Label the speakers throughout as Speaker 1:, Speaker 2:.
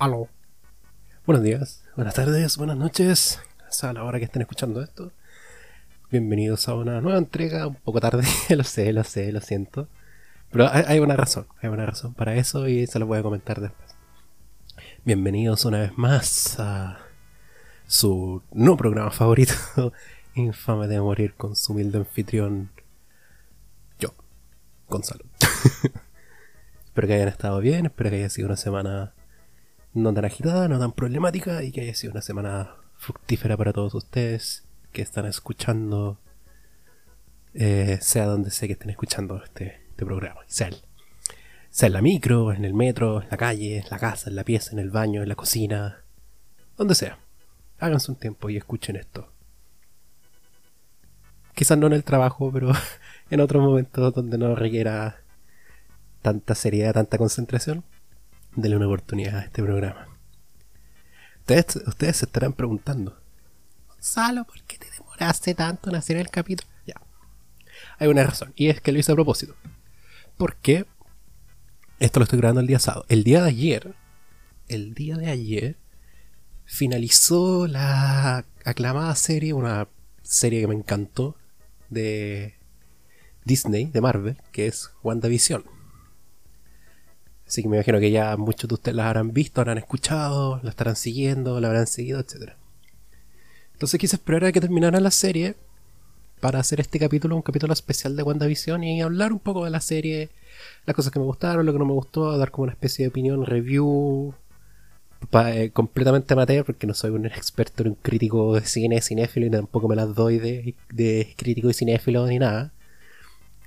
Speaker 1: Aló. Buenos días, buenas tardes, buenas noches. A la hora que estén escuchando esto. Bienvenidos a una nueva entrega, un poco tarde, lo sé, lo sé, lo siento. Pero hay, una razón, hay una razón para eso y se lo voy a comentar después. Bienvenidos una vez más a su no programa favorito, Infame de Morir con su humilde anfitrión, yo, Gonzalo. espero que hayan estado bien, espero que haya sido una semana no tan agitada, no tan problemática y que haya sido una semana fructífera para todos ustedes que están escuchando, eh, sea donde sea que estén escuchando este, este programa, sea, sea en la micro, en el metro, en la calle, en la casa, en la pieza, en el baño, en la cocina, donde sea. Háganse un tiempo y escuchen esto. Quizás no en el trabajo, pero en otros momentos donde no requiera tanta seriedad, tanta concentración, denle una oportunidad a este programa. Ustedes, ustedes se estarán preguntando, Gonzalo, ¿por qué te demoraste tanto en hacer el capítulo? Ya. Hay una razón, y es que lo hice a propósito. Porque esto lo estoy grabando el día sábado. El día de ayer, el día de ayer, finalizó la aclamada serie, una serie que me encantó, de Disney, de Marvel, que es WandaVision. Así que me imagino que ya muchos de ustedes la habrán visto, habrán escuchado, la estarán siguiendo, la habrán seguido, etc. Entonces quise esperar a que terminara la serie para hacer este capítulo, un capítulo especial de WandaVision y hablar un poco de la serie, las cosas que me gustaron, lo que no me gustó, dar como una especie de opinión, review, eh, completamente amateur, porque no soy un experto, un crítico de cine, cinéfilo, y tampoco me las doy de, crítico y cinéfilo ni nada.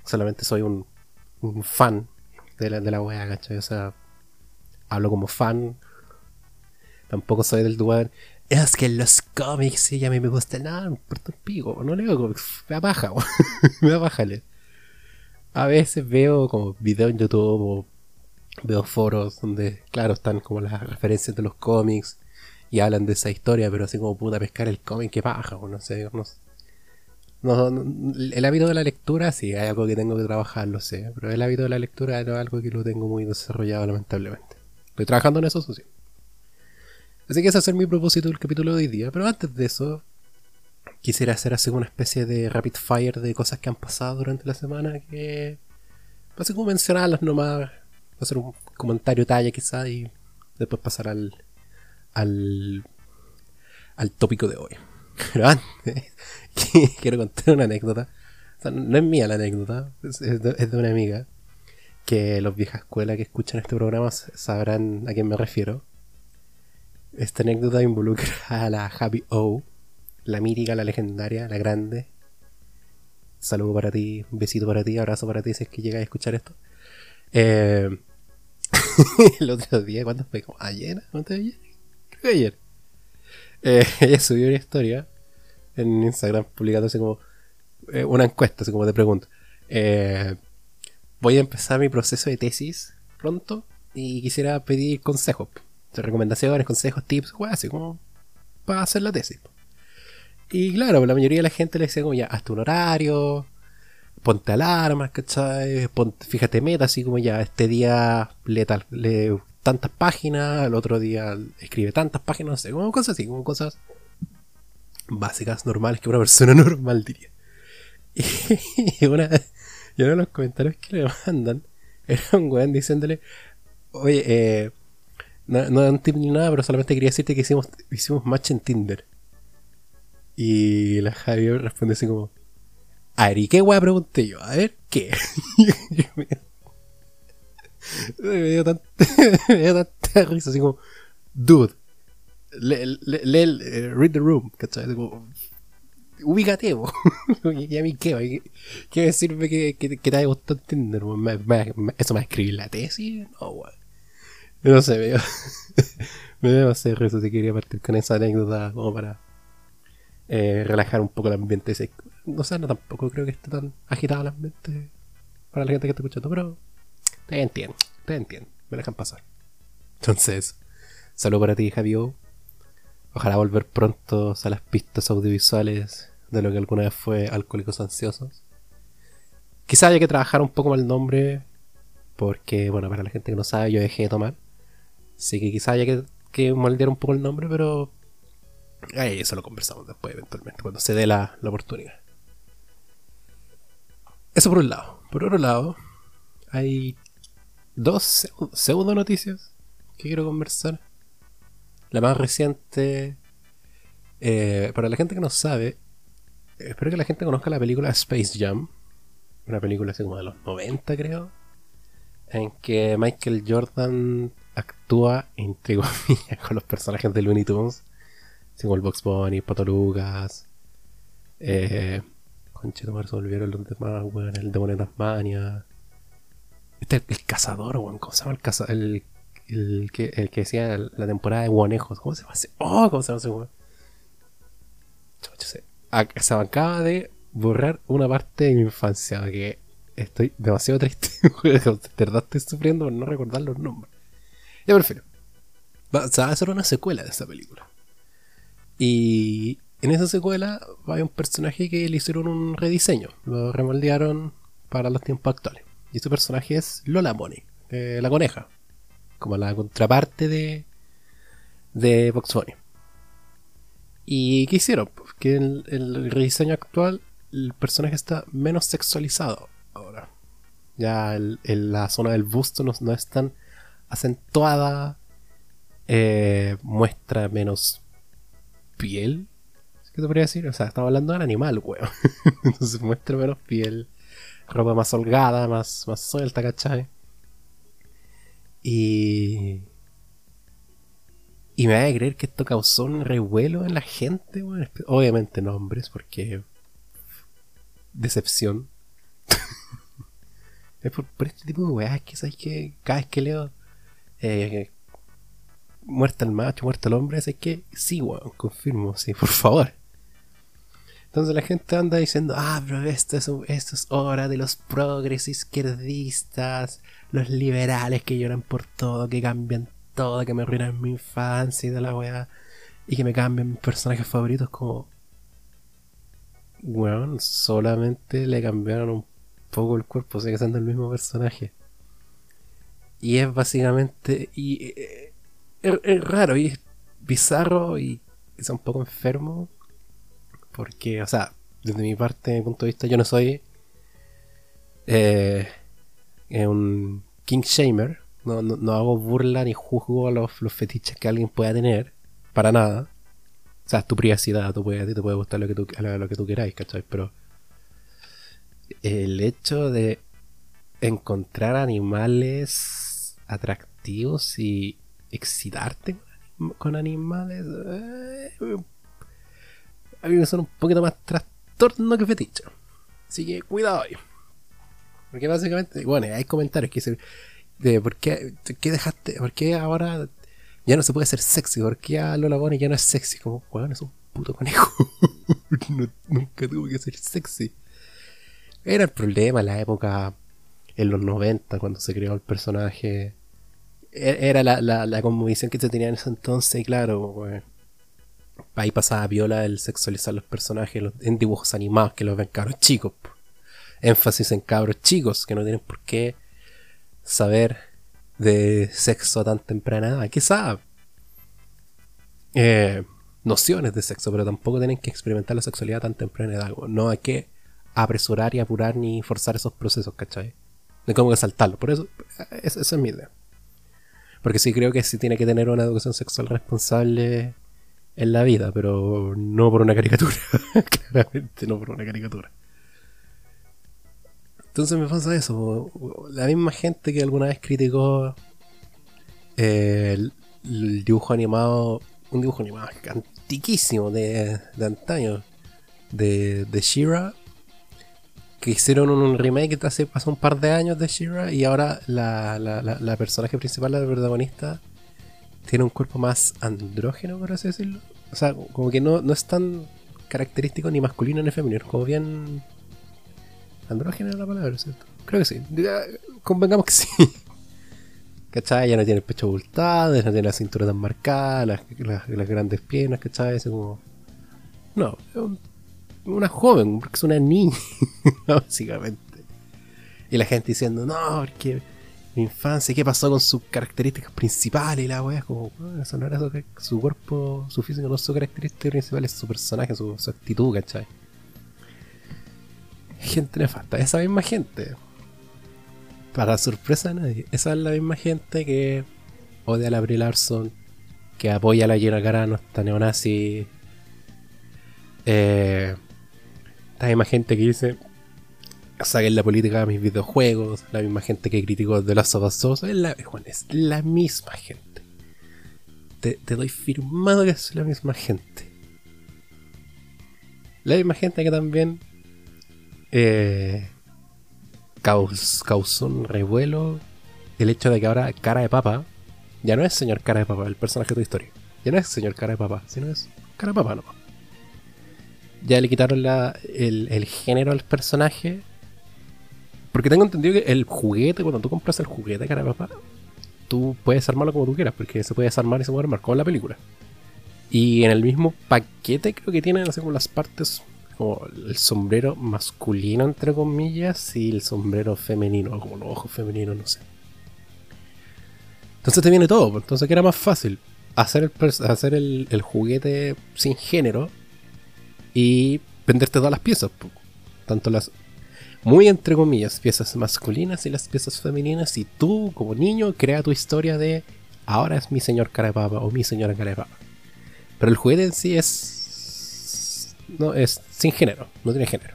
Speaker 1: Solamente soy un, fan de la, de la wea, ¿cachai? O sea, hablo como fan. Tampoco soy del dual. Es que los cómics, sí, a mí me gusta nada, me importa pico, no leo cómics, me abaja, me abaja A veces veo como videos en YouTube o veo foros donde, claro, están como las referencias de los cómics y hablan de esa historia, pero así como puta pescar el cómic que baja, o no sé, no, el hábito de la lectura sí, hay algo que tengo que trabajar, lo sé, pero el hábito de la lectura es algo que lo tengo muy desarrollado lamentablemente. Estoy trabajando en eso, eso sí. Así que ese es mi propósito del capítulo de hoy día, pero antes de eso, quisiera hacer así una especie de rapid fire de cosas que han pasado durante la semana que... Así como mencionarlas nomás, hacer un comentario talla quizá y después pasar al, al, al tópico de hoy. Pero antes, quiero contar una anécdota. no es mía la anécdota, es, de, una amiga. Que los viejas escuelas que escuchan este programa sabrán a quién me refiero. Esta anécdota involucra a la Happy O, la mítica, la legendaria, la grande. Saludo para ti, un besito para ti, abrazo para ti si es que llegas a escuchar esto. Eh, el otro día, ¿cuándo fue? ¿Como ayer? ¿Cuánto ayer? Creo que ayer. Eh, ella subió una historia en Instagram publicándose como eh, una encuesta, así como te pregunto. Eh, voy a empezar mi proceso de tesis pronto y quisiera pedir consejos, recomendaciones, consejos, tips, así como para hacer la tesis. Y claro, la mayoría de la gente le decía como ya, hazte un horario, ponte alarmas, ¿cachai? fíjate meta, así como ya este día lee, tal, lee tantas páginas, el otro día escribe tantas páginas, no sé, como cosas así, como cosas básicas, normales que una persona normal diría. Y una, y uno de los comentarios que le mandan era un weón diciéndole, oye, eh, no, no un tip ni nada, pero solamente quería decirte que hicimos, hicimos match en Tinder. Y la Javier responde así como, a ver, ¿y qué weá pregunté yo? A ver, ¿qué? me, me dio tanta risa, así como, dude, lee, eh, read the room, ¿cachai? Como, ubícate, y a mí qué, ¿qué me sirve que, que, te haya gustado Tinder? ¿Eso me va a escribir la tesis? No. No sé, me dio, me dio hacer risa si quería partir con esa anécdota como para eh, relajar un poco el ambiente. Ese. No sé, no tampoco creo que esté tan agitado el ambiente para la gente que está escuchando, pero te entiendo, te entiendo, me dejan pasar. Entonces, saludo para ti, Javio. Ojalá volver pronto a las pistas audiovisuales de lo que alguna vez fue Alcohólicos Ansiosos. Quizá haya que trabajar un poco más el nombre, porque, bueno, para la gente que no sabe, yo dejé de tomar. Así que quizá haya que moldear un poco el nombre, pero ahí eso lo conversamos después, eventualmente, cuando se dé la, la oportunidad. Eso por un lado. Por otro lado, hay dos pseudo noticias que quiero conversar. La más reciente, eh, para la gente que no sabe, espero que la gente conozca la película Space Jam, una película así como de los 90 creo, en que Michael Jordan actúa, entre comillas, con los personajes de Looney Tunes, como el Box Bunny, Pato Lucas, eh, se volvieron los demás, weón, el demonio de Tasmania. Este el, cazador, weón, ¿cómo se llama el cazador? El, el, que, el que decía la temporada de Guanejos, ¿cómo se llama? Oh, ¿cómo se llama ese weón? Se acaba de borrar una parte de mi infancia, que estoy demasiado triste. de verdad estoy sufriendo por no recordar los nombres. Ya prefiero. Va, va a hacer una secuela de esa película. Y en esa secuela hay un personaje que le hicieron un rediseño. Lo remoldearon para los tiempos actuales. Y ese personaje es Lola Bonnie, eh, la coneja. Como la contraparte de, de Box. ¿Y qué hicieron? Pues que en el rediseño actual el personaje está menos sexualizado ahora. Ya el, la zona del busto no, es tan acentuada. Eh, muestra menos piel. ¿Qué te podría decir? O sea, estaba hablando del animal, weón. Entonces muestra menos piel. Ropa más holgada, más, más suelta, ¿cachai? Y. Y me va a creer que esto causó un revuelo en la gente, weón. Obviamente no hombres, porque decepción. es por, este tipo de weas que sabes que cada vez que leo eh, muerta el macho, muerta el hombre, es que sí, weón, confirmo, sí, por favor. Entonces la gente anda diciendo, ah, pero esto es, esto es hora de los progres izquierdistas, los liberales que lloran por todo, que cambian todo, que me arruinan mi infancia y de la weá, y que me cambian mis personajes favoritos como, bueno, solamente le cambiaron un poco el cuerpo, sigue siendo el mismo personaje. Y es básicamente. Y eh, es, raro y es bizarro y quizá un poco enfermo. Porque, o sea, desde mi parte, mi punto de vista, yo no soy eh, un king shamer. No, no, hago burla ni juzgo a los, los fetiches que alguien pueda tener. Para nada. O sea, es tu privacidad, tú puedes, te puede gustar lo que tú, lo que tú queráis, ¿cachai? Pero el hecho de encontrar animales atractivos y excitarte con animales, eh, a mí me suena un poquito más trastorno que fetiche. Así que cuidado ahí. Porque básicamente, bueno, hay comentarios que dicen de por qué, qué dejaste, por qué ahora ya no se puede ser sexy, porque a Lola Bonnie ya no es sexy. Como, weón, es un puto conejo. nunca tuvo que ser sexy. Era el problema en la época, en los 90, cuando se creó el personaje. E-, era la, la, la conmovisión que se tenía en ese entonces, y claro, weón. Ahí pasaba viola el sexualizar los personajes en dibujos animados que los ven cabros chicos. Énfasis en cabros chicos que no tienen por qué saber de sexo a tan temprana edad. Quizá eh, nociones de sexo, pero tampoco tienen que experimentar la sexualidad a tan temprana edad. No hay que apresurar y apurar ni forzar esos procesos, ¿cachai? De cómo que saltarlo. Por eso, esa es mi idea. Porque sí creo que sí tiene que tener una educación sexual responsable en la vida, pero no por una caricatura. Claramente no por una caricatura. Entonces me pasa eso. La misma gente que alguna vez criticó eh, el, dibujo animado, un dibujo animado antiquísimo de, de antaño, de, de She-Ra, que hicieron un remake hace pasó un par de años de She-Ra y ahora la, la, la, personaje principal, la protagonista, tiene un cuerpo más andrógeno, por así decirlo. O sea, como que no, no es tan característico ni masculino ni femenino, como bien Andrógena es la palabra, ¿cierto? Creo que sí. Convengamos que sí. ¿Cachai? Ya no tiene el pecho abultado, ya no tiene la cintura tan marcada, las, grandes piernas, ¿cachai? Es como. No, es una joven, porque es una niña, básicamente. Y la gente diciendo, no, porque mi infancia, qué pasó con sus características principales y la weá, como, bueno, eso no era su, cuerpo, su físico no su característica principal, es su personaje, su, su actitud, ¿cachai? Gente nefasta, esa misma gente, para sorpresa de nadie, esa es la misma gente que odia a la Brie Larson, que apoya a la Gina Carano, esta neonazi. Eh, misma gente que dice saquen la política de mis videojuegos, la misma gente que criticó de las of es la, es la misma gente. Te, doy firmado que es la misma gente. La misma gente que también eh, causó un revuelo el hecho de que ahora Cara de Papa ya no es señor Cara de Papa, el personaje de tu historia. Ya no es señor Cara de Papa, sino es Cara de Papa no. Ya le quitaron la, el, género al personaje porque tengo entendido que el juguete, cuando tú compras el juguete, cara papá, tú puedes armarlo como tú quieras, porque se puede desarmar y se puede armar, como la película. Y en el mismo paquete creo que tienen así como las partes, como el sombrero masculino, entre comillas, y el sombrero femenino, como los ojos femeninos, no sé. Entonces te viene todo, entonces que era más fácil hacer el, hacer el, el juguete sin género y venderte todas las piezas, tanto las muy entre comillas, piezas masculinas y las piezas femeninas, y tú como niño crea tu historia de ahora es mi señor cara o mi señora cara Pero el juguete en sí es. No, es sin género, no tiene género.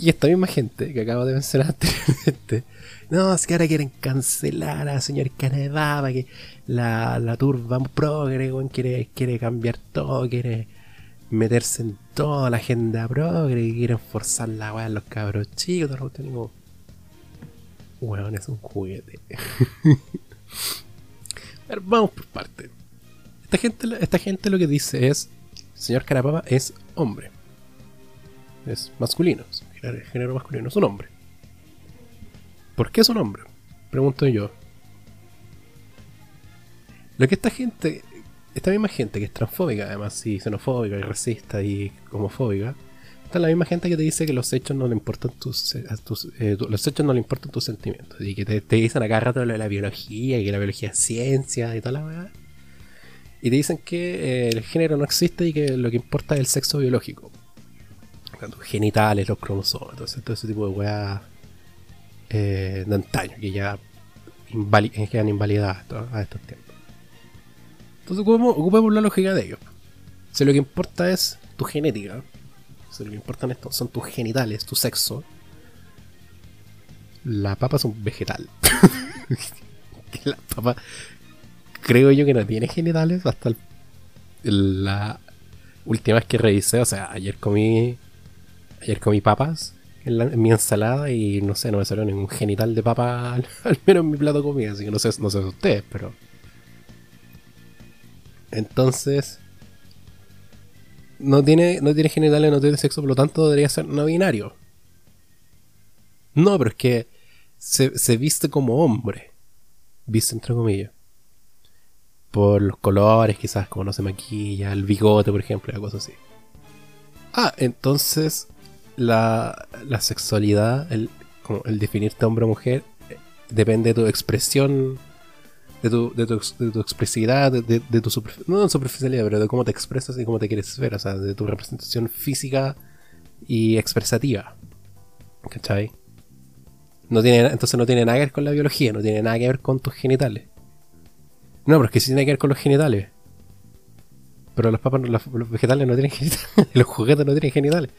Speaker 1: Y esta misma gente que acabo de mencionar anteriormente, no, es que ahora quieren cancelar a señor cara que la, la turba progre, quiere, quiere cambiar todo, quiere meterse en toda la agenda progre quieren forzar la weá a los cabros chicos. Todo lo Weón, es un juguete. Pero vamos por parte. Esta gente, esta gente lo que dice es: Señor Carapapa es hombre. Es masculino. Es género masculino. Es un hombre. ¿Por qué es un hombre? Pregunto yo. Lo que esta gente esta misma gente que es transfóbica, además, y xenofóbica, y racista, y homofóbica, esta es la misma gente que te dice que los hechos no le importan tus, eh, eh, los hechos no le importan tus sentimientos, y que te, dicen acá rato lo de la biología, y que la biología es ciencia, y toda la verdad. Y te dicen que eh, el género no existe y que lo que importa es el sexo biológico. Los genitales, los cromosomas, todo ese tipo de weá de antaño, que ya quedan invalidadas a estos tiempos. Entonces ocupemos, la lógica de ellos. Si lo que importa es tu genética, si lo que importan esto son tus genitales, tu sexo, la papa es un vegetal. la papa, creo yo que no tiene genitales hasta la última vez que revisé. O sea, ayer comí, ayer comí papas en, mi ensalada y no sé, no me salió ningún genital de papa, al, menos en mi plato de comida. Así que no sé, no sé ustedes, pero entonces, no tiene, no tiene genitales, no tiene sexo, por lo tanto debería ser no binario. No, pero es que se, viste como hombre. Viste entre comillas. Por los colores, quizás, como no se maquilla, el bigote, por ejemplo, y así. Ah, entonces la, la sexualidad, el, como el definirte hombre o mujer, eh, depende de tu expresión de tu, de tu, expresividad, de, de, tu no superficialidad, pero de cómo te expresas y cómo te quieres ver, o sea, de tu representación física y expresativa. ¿Cachai? No tiene, entonces no tiene nada que ver con la biología, no tiene nada que ver con tus genitales. No, pero es que sí tiene que ver con los genitales. Pero los papas, los, vegetales no tienen genitales, los juguetes no tienen genitales.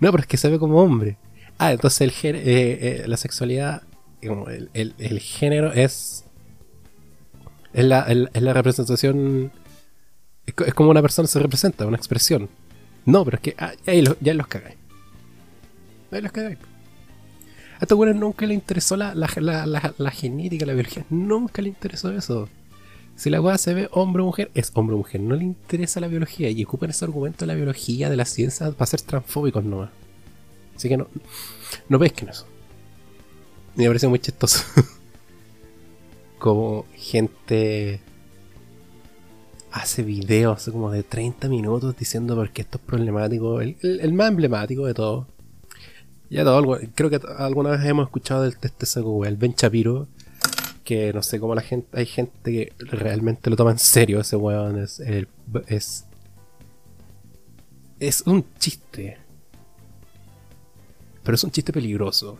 Speaker 1: No, pero es que se ve como hombre. Ah, entonces el eh, eh, la sexualidad, el, el, género es es la, la representación. Es, como una persona se representa, una expresión. No, pero es que ah, ahí ya los cagáis. Ahí los cagáis. A estos güeyes nunca le interesó la, la, la, genética, la biología. Nunca le interesó eso. Si la weá se ve hombre o mujer, es hombre o mujer. No le interesa la biología. Y ocupan ese argumento de la biología, de la ciencia, para ser transfóbicos nomás. Así que no, no pesquen eso. Me parece muy chistoso. como gente hace videos como de 30 minutos diciendo por qué esto es problemático. El, más emblemático de todo Ya todo, creo que alguna vez hemos escuchado del de este saco, el Ben Shapiro, que no sé cómo la gente, hay gente que realmente lo toma en serio, ese weón es, es, un chiste, pero es un chiste peligroso,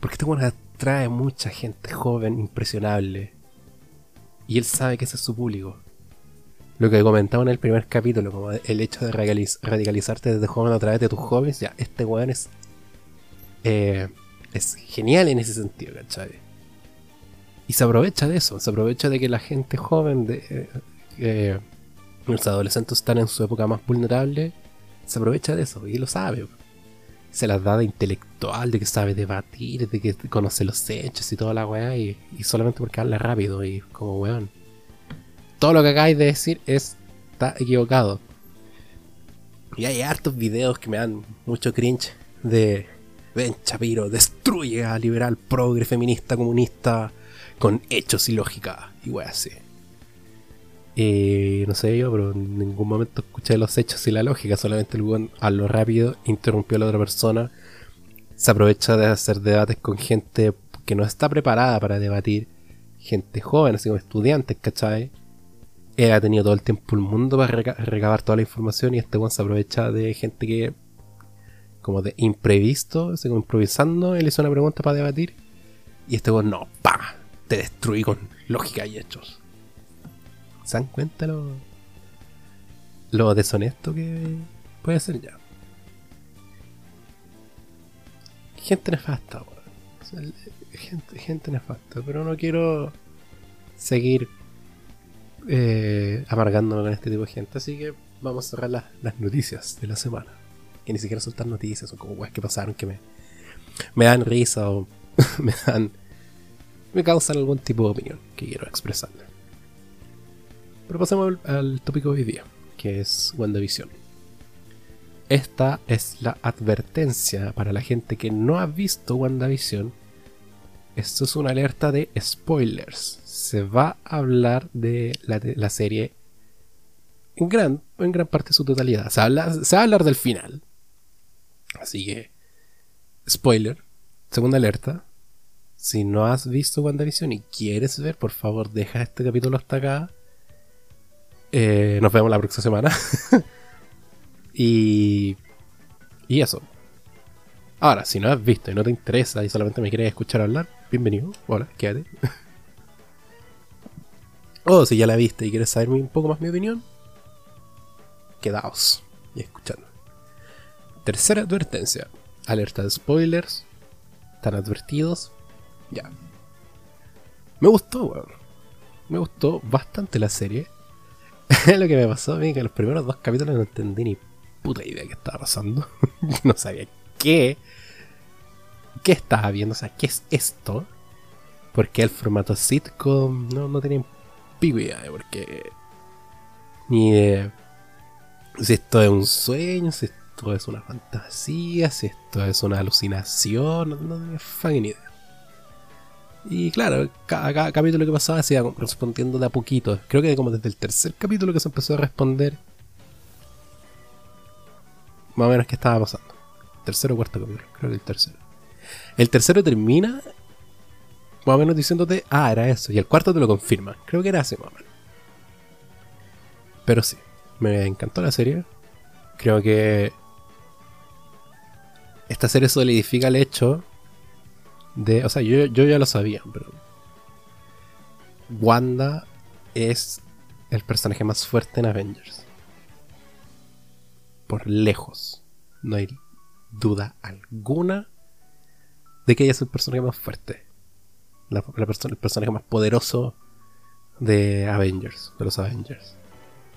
Speaker 1: porque este weón atrae mucha gente joven, impresionable, y él sabe que ese es su público. Lo que comentaba en el primer capítulo, como el hecho de radicaliz- radicalizarte desde joven a través de tus hobbies, ya, este weón es eh, es genial en ese sentido, ¿cachai? Y se aprovecha de eso, se aprovecha de que la gente joven, de, eh, eh, los adolescentes están en su época más vulnerable, se aprovecha de eso y lo sabe. Se las da de intelectual, de que sabe debatir, de que conoce los hechos y toda la weá, y, solamente porque habla rápido y como weón. Todo lo que acabáis de decir está equivocado. Y hay hartos videos que me dan mucho cringe de Ben Shapiro destruye a liberal, progre, feminista, comunista con hechos y lógica y wey así. Y no sé yo, pero en ningún momento escuché los hechos y la lógica, solamente el weón a lo rápido interrumpió a la otra persona, se aprovecha de hacer debates con gente que no está preparada para debatir, gente joven, así como estudiantes, ¿cachai? Él ha tenido todo el tiempo el mundo para reca- recabar toda la información y este weón se aprovecha de gente que como de imprevisto, así como improvisando, él hizo una pregunta para debatir y este weón no, pa, te destruí con lógica y hechos. ¿Se dan cuenta lo, lo deshonesto que puede ser ya? Gente nefasta, weón. O gente, gente nefasta, pero no quiero seguir eh, amargándome con este tipo de gente, así que vamos a cerrar las, las noticias de la semana. Que ni siquiera son tan noticias, son como weas que pasaron que me, me dan risa o me dan. Me causan algún tipo de opinión que quiero expresarle. Pero pasemos al, tópico de hoy día, que es WandaVision. Esta es la advertencia para la gente que no ha visto WandaVision. Esto es una alerta de spoilers. Se va a hablar de la, serie en gran, en gran parte de su totalidad. Se va a hablar del final. Así que, spoiler, segunda alerta. Si no has visto WandaVision y quieres ver, por favor, deja este capítulo hasta acá. Eh, nos vemos la próxima semana. y. Y eso. Ahora, si no has visto y no te interesa y solamente me quieres escuchar hablar, bienvenido. Hola, quédate. o si ya la viste y quieres saber un poco más mi opinión, quedaos y escuchando. Tercera advertencia. Alerta de spoilers. Están advertidos. Ya. Me gustó, weón. Me gustó bastante la serie. Lo que me pasó a mí que en los primeros dos capítulos no entendí ni puta idea qué estaba pasando. no sabía qué. ¿Qué estaba viendo? O sea, ¿qué es esto? Porque el formato sitcom no, no tenía pico idea de por qué. Ni de si esto es un sueño, si esto es una fantasía, si esto es una alucinación, no, no tenía fucking idea. Y claro, cada, cada capítulo que pasaba se iba respondiendo de a poquito. Creo que como desde el tercer capítulo que se empezó a responder. Más o menos qué estaba pasando. Tercero o cuarto capítulo, creo que el tercero. El tercero termina más o menos diciéndote, ah, era eso. Y el cuarto te lo confirma. Creo que era así más o menos. Pero sí, me encantó la serie. Creo que esta serie solidifica el hecho de. O sea, yo, yo ya lo sabía, pero. Wanda es el personaje más fuerte en Avengers. Por lejos. No hay duda alguna de que ella es el personaje más fuerte. La, el personaje más poderoso de Avengers, de los Avengers.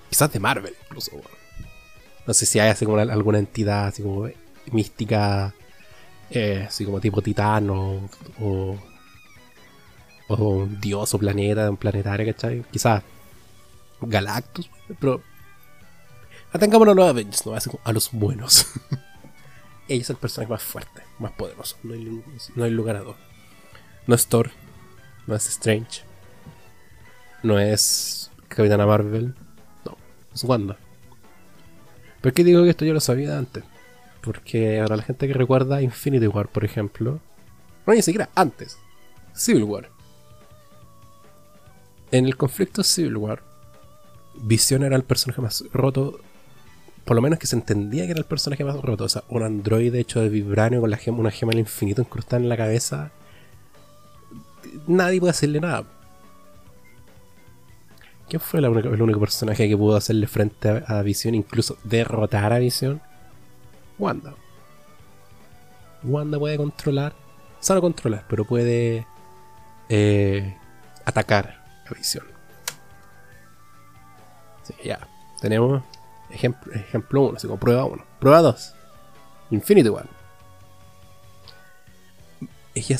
Speaker 1: Quizás de Marvel, incluso. No sé si hay así como una- alguna entidad así como mística, eh, así como tipo titano o, o un dios o planeta, un planetario, ¿cachai? Quizás Galactus, pero atengámonos a los Avengers, ¿no? A los buenos. Ella es el personaje más fuerte, más poderoso, no hay, no hay lugar a duda. No es Thor, no es Strange, no es Capitana Marvel, no, es Wanda. ¿Por qué digo que esto yo lo sabía antes? Porque ahora la gente que recuerda Infinity War, por ejemplo, no ni siquiera antes, Civil War. En el conflicto Civil War, Vision era el personaje más roto, por lo menos que se entendía que era el personaje más roto. O sea, un androide hecho de vibranio con la gema, una gema del infinito incrustada en la cabeza. Nadie puede hacerle nada. ¿Quién fue el único, personaje que pudo hacerle frente a, a Visión, incluso derrotar a Visión? Wanda. Wanda puede controlar, o controlar, pero puede eh, atacar a Visión. Sí, ya. Tenemos ejemplo 1, así como prueba 1. Prueba 2. Infinity War. Ella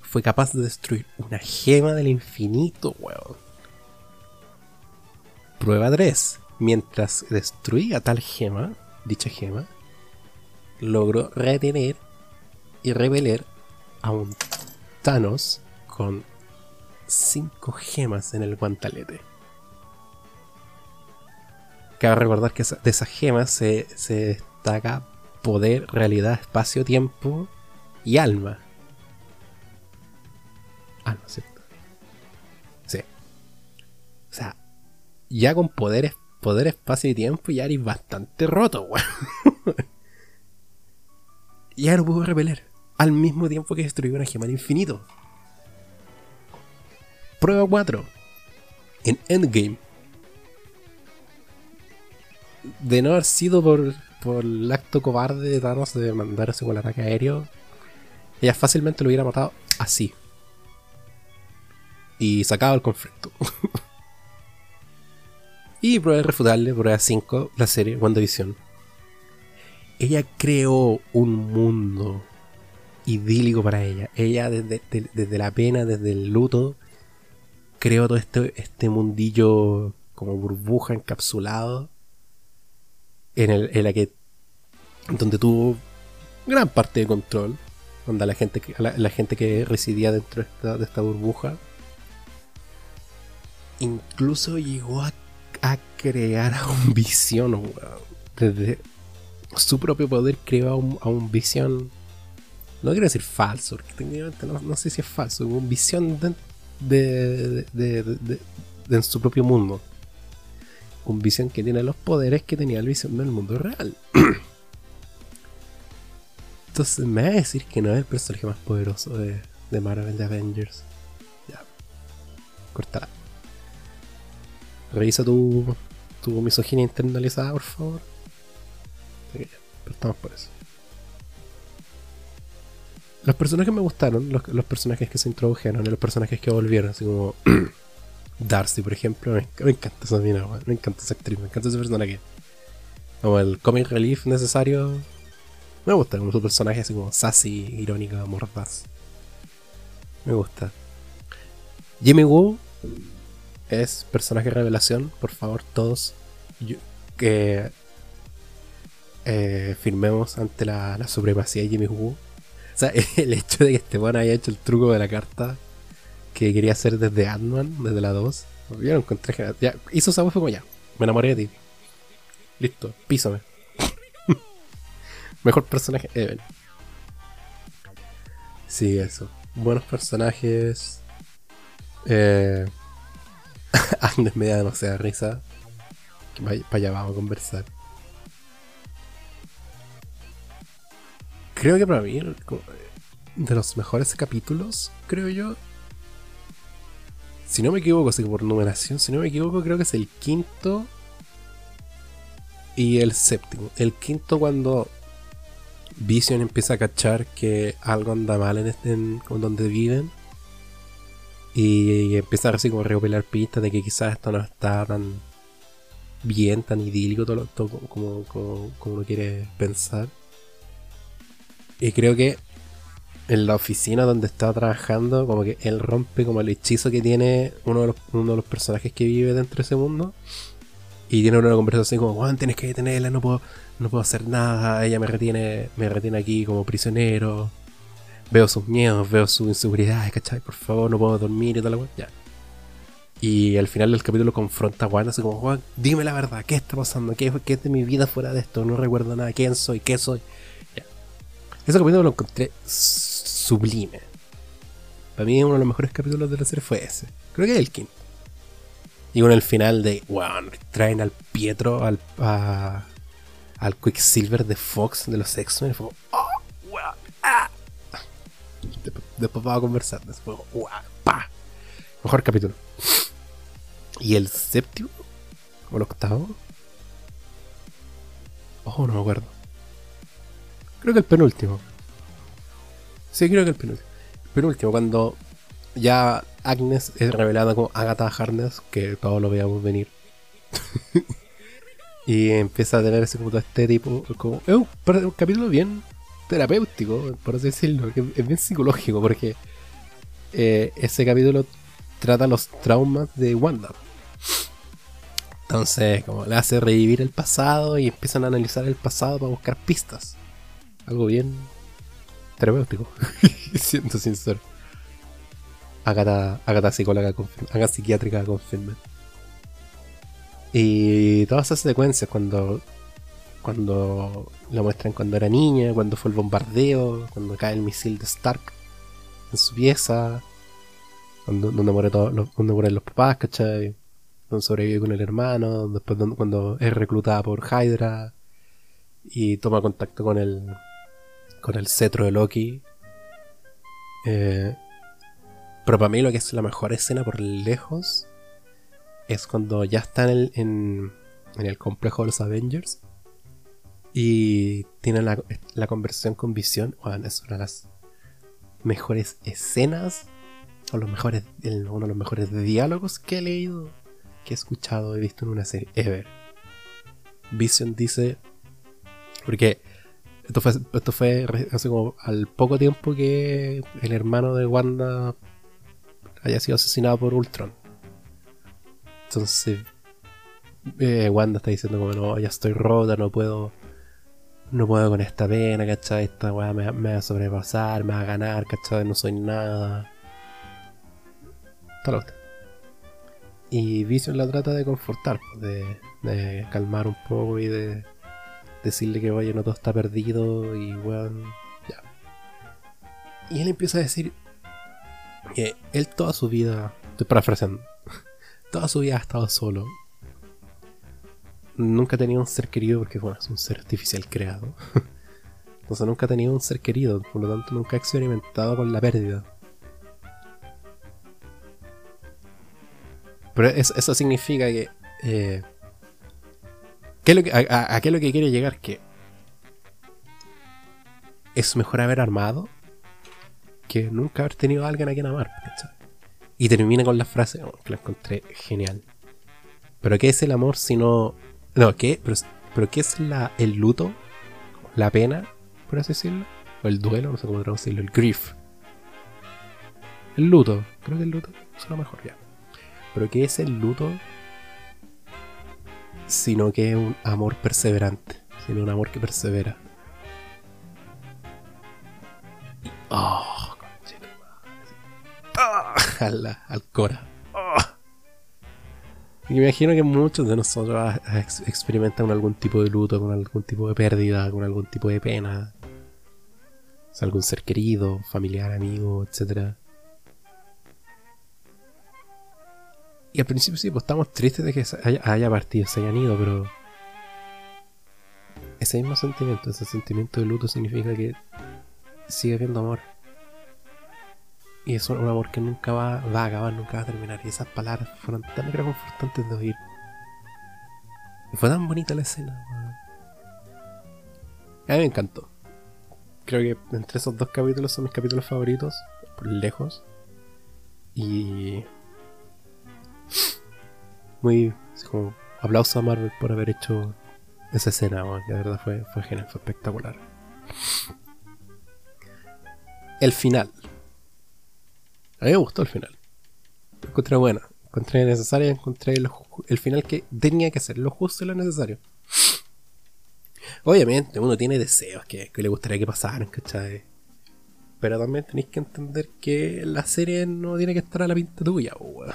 Speaker 1: fue capaz de destruir una gema del infinito, weón. Prueba 3. Mientras destruía tal gema, dicha gema, logró retener y repeler a un Thanos con 5 gemas en el guantalete. Cabe recordar que de esas gemas se, destaca poder, realidad, espacio, tiempo y alma. Alma, ¿cierto? Sí. O sea, ya con poder, poder espacio y tiempo ya eres bastante roto, weón. ya no pudo repeler. Al mismo tiempo que destruyó una gema al infinito. Prueba 4. En Endgame de no haber sido por, por el acto cobarde de Thanos de mandarse con el ataque aéreo, ella fácilmente lo hubiera matado así. Y sacado el conflicto. y prueba irrefutable, prueba 5, la serie WandaVision. Ella creó un mundo idílico para ella. Ella desde, desde la pena, desde el luto, creó todo este, este mundillo como burbuja encapsulado en, el, en la que donde tuvo gran parte de control, donde la gente que, la, gente que residía dentro de esta, burbuja incluso llegó a, crear a un visión, desde su propio poder creó a un, a un visión, no quiero decir falso, porque técnicamente no, sé si es falso, un visión de, de, de, en su propio mundo un Vision que tiene los poderes que tenía el Vision del mundo real. Entonces me va a decir que no es el personaje más poderoso de, de Marvel de Avengers. Ya. Cortala. Revisa tu, tu misoginia internalizada, por favor. Estamos por eso. Los personajes me gustaron, los, personajes que se introdujeron y los personajes que volvieron, así como Darcy, por ejemplo, me, encanta esa mina, me encanta esa actriz, me encanta ese personaje. Como el comic relief necesario. Me gusta como su personaje así como sassy, irónica, mordaz. Me gusta. Jimmy Woo es personaje revelación, por favor, todos que eh, firmemos ante la, la, supremacía de Jimmy Woo. O sea, el hecho de que este bueno haya hecho el truco de la carta que quería hacer desde Ant-Man, desde la 2. Yo lo encontré. Ya, hizo esa fue como ya. Me enamoré de ti. Listo, písame. Mejor personaje ever. Sí, eso. Buenos personajes. Eh... Agnes me da demasiada risa. Para allá vamos a conversar. Creo que para mí, de los mejores capítulos, creo yo, si no me equivoco, así por numeración, si no me equivoco, creo que es el quinto y el séptimo. El quinto cuando Vision empieza a cachar que algo anda mal en, este, donde viven. Y empieza así como a recopilar pistas de que quizás esto no está tan bien, tan idílico todo, como, como uno quiere pensar. Y creo que en la oficina donde estaba trabajando, como que él rompe como el hechizo que tiene uno de los, uno de los personajes que vive dentro de ese mundo. Y tiene una conversación como, Juan, tienes que detenerla, no puedo, no puedo hacer nada, ella me retiene, me retiene aquí como prisionero. Veo sus miedos, veo su inseguridad, ¿cachai? Por favor, no puedo dormir y tal, ya. Y al final del capítulo confronta a Juan, así como, Juan, dime la verdad, ¿qué está pasando? ¿Qué, ¿Qué es de mi vida fuera de esto? No recuerdo nada, ¿quién soy? ¿Qué soy? Ese capítulo lo encontré sublime. Para mí uno de los mejores capítulos de la serie fue ese. Creo que es el quinto. Y con el final de, wow, traen al Pietro, al, al Quicksilver de Fox, de los X-Men. Fue oh, wow, ah. Después, vamos a conversar. Después, wow, pa. Mejor capítulo. Y el séptimo, o el octavo. Oh, no me acuerdo. Creo que el penúltimo. Sí, creo que el penúltimo. El penúltimo, cuando ya Agnes es revelada como Agatha Harness, que todos lo veíamos venir. y empieza a tener ese como este tipo. Como, es un, capítulo bien terapéutico, por así decirlo, que es bien psicológico, porque eh, ese capítulo trata los traumas de Wanda. Entonces, como le hace revivir el pasado y empiezan a analizar el pasado para buscar pistas. Algo bien terapéutico, siento sincero. Agatha, Agatha psicóloga, Agatha psiquiátrica confirma. Y todas esas secuencias cuando cuando lo muestran cuando era niña, cuando fue el bombardeo, cuando cae el misil de Stark en su pieza, cuando, donde, muere todo, donde mueren los papás, ¿cachai? Donde sobrevive con el hermano, después cuando es reclutada por Hydra y toma contacto con el con el cetro de Loki. Eh, pero para mí lo que es la mejor escena por lejos es cuando ya están en, el complejo de los Avengers y tienen la, conversación con Visión. Bueno, es una de las mejores escenas o los mejores, uno de los mejores diálogos que he leído, que he escuchado, he visto en una serie ever. Vision dice, porque esto fue, hace como al poco tiempo que el hermano de Wanda haya sido asesinado por Ultron. Entonces, eh, Wanda está diciendo como no, ya estoy rota, no puedo, no puedo con esta pena, ¿cachai? Esta weá me, va a sobrepasar, me va a ganar, ¿cachai? No soy nada. Está Y Vision la trata de confortar, de, de calmar un poco y de decirle que vaya, no todo está perdido y weón, ya. Y él empieza a decir, que él toda su vida, estoy parafraseando, toda su vida ha estado solo. Nunca ha tenido un ser querido porque, bueno, es un ser artificial creado. Entonces nunca ha tenido un ser querido, por lo tanto nunca ha experimentado con la pérdida. Pero eso, significa que... Eh, a, qué es lo que quiere llegar? Que es mejor haber armado que nunca haber tenido a alguien a quien amar. Y termina con la frase oh, que la encontré genial. Pero ¿qué es el amor si no... No, ¿qué? Pero, ¿qué es la, el luto? La pena, por así decirlo. O el duelo, no sé cómo traducirlo. El grief. El luto. Creo que el luto es lo mejor ya. Pero ¿qué es el luto? Sino que es un amor perseverante. Sino un amor que persevera. Oh, al, al Cora. Y me imagino que muchos de nosotros experimentan algún tipo de luto, con algún tipo de pérdida, con algún tipo de pena. O algún ser querido, familiar, amigo, etc. Y al principio sí, pues estamos tristes de que haya, haya partido, se hayan ido, pero... Ese mismo sentimiento, ese sentimiento de luto significa que sigue habiendo amor. Y es un amor que nunca va, va a acabar, nunca va a terminar. Y esas palabras fueron tan reconfortantes de oír. Y fue tan bonita la escena. A mí me encantó. Creo que entre esos dos capítulos son mis capítulos favoritos, por lejos. Y. Muy. como aplauso a Marvel por haber hecho esa escena, que de verdad fue, fue genial, fue espectacular. El final. A mí me gustó el final. Lo encontré bueno. Encontré necesario encontré el final que tenía que ser, lo justo y lo necesario. Obviamente, uno tiene deseos que, le gustaría que pasaran, ¿cachai? Pero también tenéis que entender que la serie no tiene que estar a la pinta tuya, weón.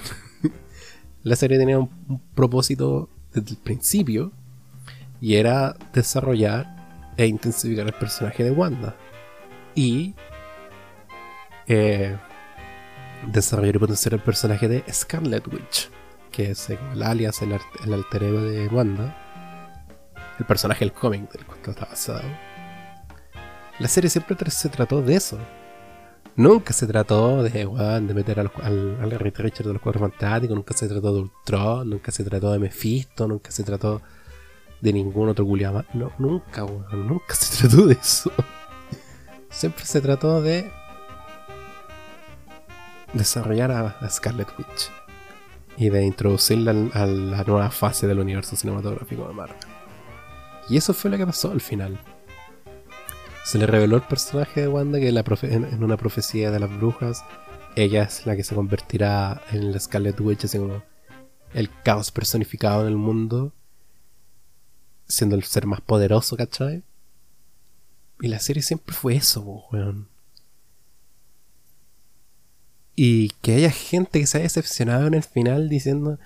Speaker 1: La serie tenía un, propósito desde el principio y era desarrollar e intensificar el personaje de Wanda. Y eh, desarrollar y potenciar el personaje de Scarlet Witch, que es el alias, el, el alter ego de Wanda. El personaje del cómic del cual está basado. La serie siempre se trató de eso. Nunca se trató de, de meter al, al, al Richard de los Cuatro Fantásticos, nunca se trató de Ultron, nunca se trató de Mephisto, nunca se trató de ningún otro culiama. No, nunca, weón, nunca se trató de eso. Siempre se trató de desarrollar a, Scarlet Witch y de introducirla a la nueva fase del universo cinematográfico de Marvel. Y eso fue lo que pasó al final. Se le reveló el personaje de Wanda que en, una profecía de las brujas, ella es la que se convertirá en la Scarlet Witch, así el caos personificado en el mundo, siendo el ser más poderoso, ¿cachai? Y la serie siempre fue eso, weón. Y que haya gente que se haya decepcionado en el final diciendo,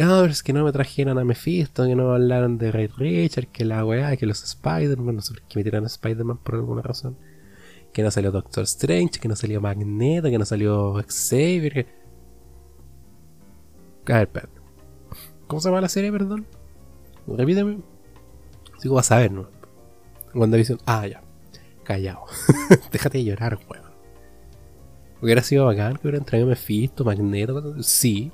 Speaker 1: es que no me trajeron a Mephisto, que no hablaron de Ray Richard, que la weá, que los Spider-Man, no sé por qué metieron a Spider-Man por alguna razón. Que no salió Doctor Strange, que no salió Magneto, que no salió Xavier. Que... A ver, perdón. ¿Cómo se llama la serie, perdón? Repíteme. Sigo a ver, ¿no? dicen, ah, ya. Callado. Déjate de llorar, weón. Hubiera sido bacán que hubieran traído Mephisto, Magneto. Sí.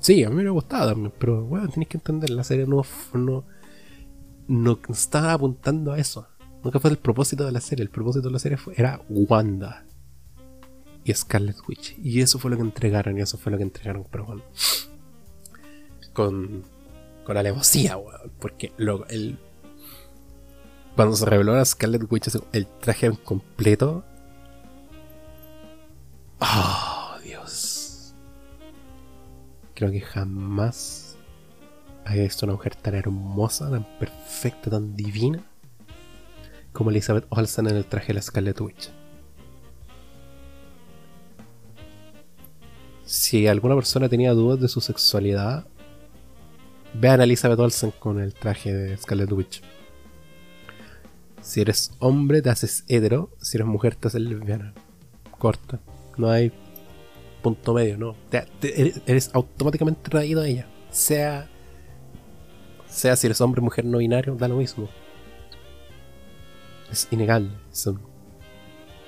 Speaker 1: Sí, a mí me gustaba también. Pero, bueno, tenéis que entender, la serie no, no, no estaba apuntando a eso. Nunca fue el propósito de la serie. El propósito de la serie fue, era Wanda y Scarlet Witch. Y eso fue lo que entregaron. Y eso fue lo que entregaron, pero bueno. Con, con alevosía, weón. Porque luego, el, cuando se reveló a Scarlet Witch, el traje completo Oh. Creo que jamás había visto una mujer tan hermosa, tan perfecta, tan divina como Elizabeth Olsen en el traje de la Scarlet Witch. Si alguna persona tenía dudas de su sexualidad, vean a Elizabeth Olsen con el traje de Scarlet Witch. Si eres hombre, te haces hetero. Si eres mujer, te haces lesbiana. Corta. No hay punto medio, no. eres, automáticamente traído a ella. Sea, sea si eres hombre, mujer, no binario, da lo mismo. Es innegable. Es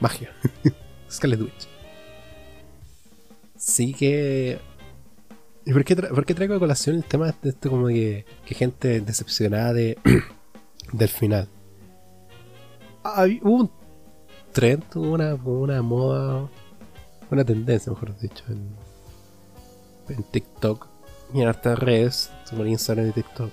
Speaker 1: magia. Scarlet Witch. Sí que. ¿Y por qué, traigo a colación el tema de esto como que, que gente decepcionada de, del final? hubo un trend, una, una moda una tendencia, mejor dicho, en, TikTok y en hartas redes, como Instagram y TikTok,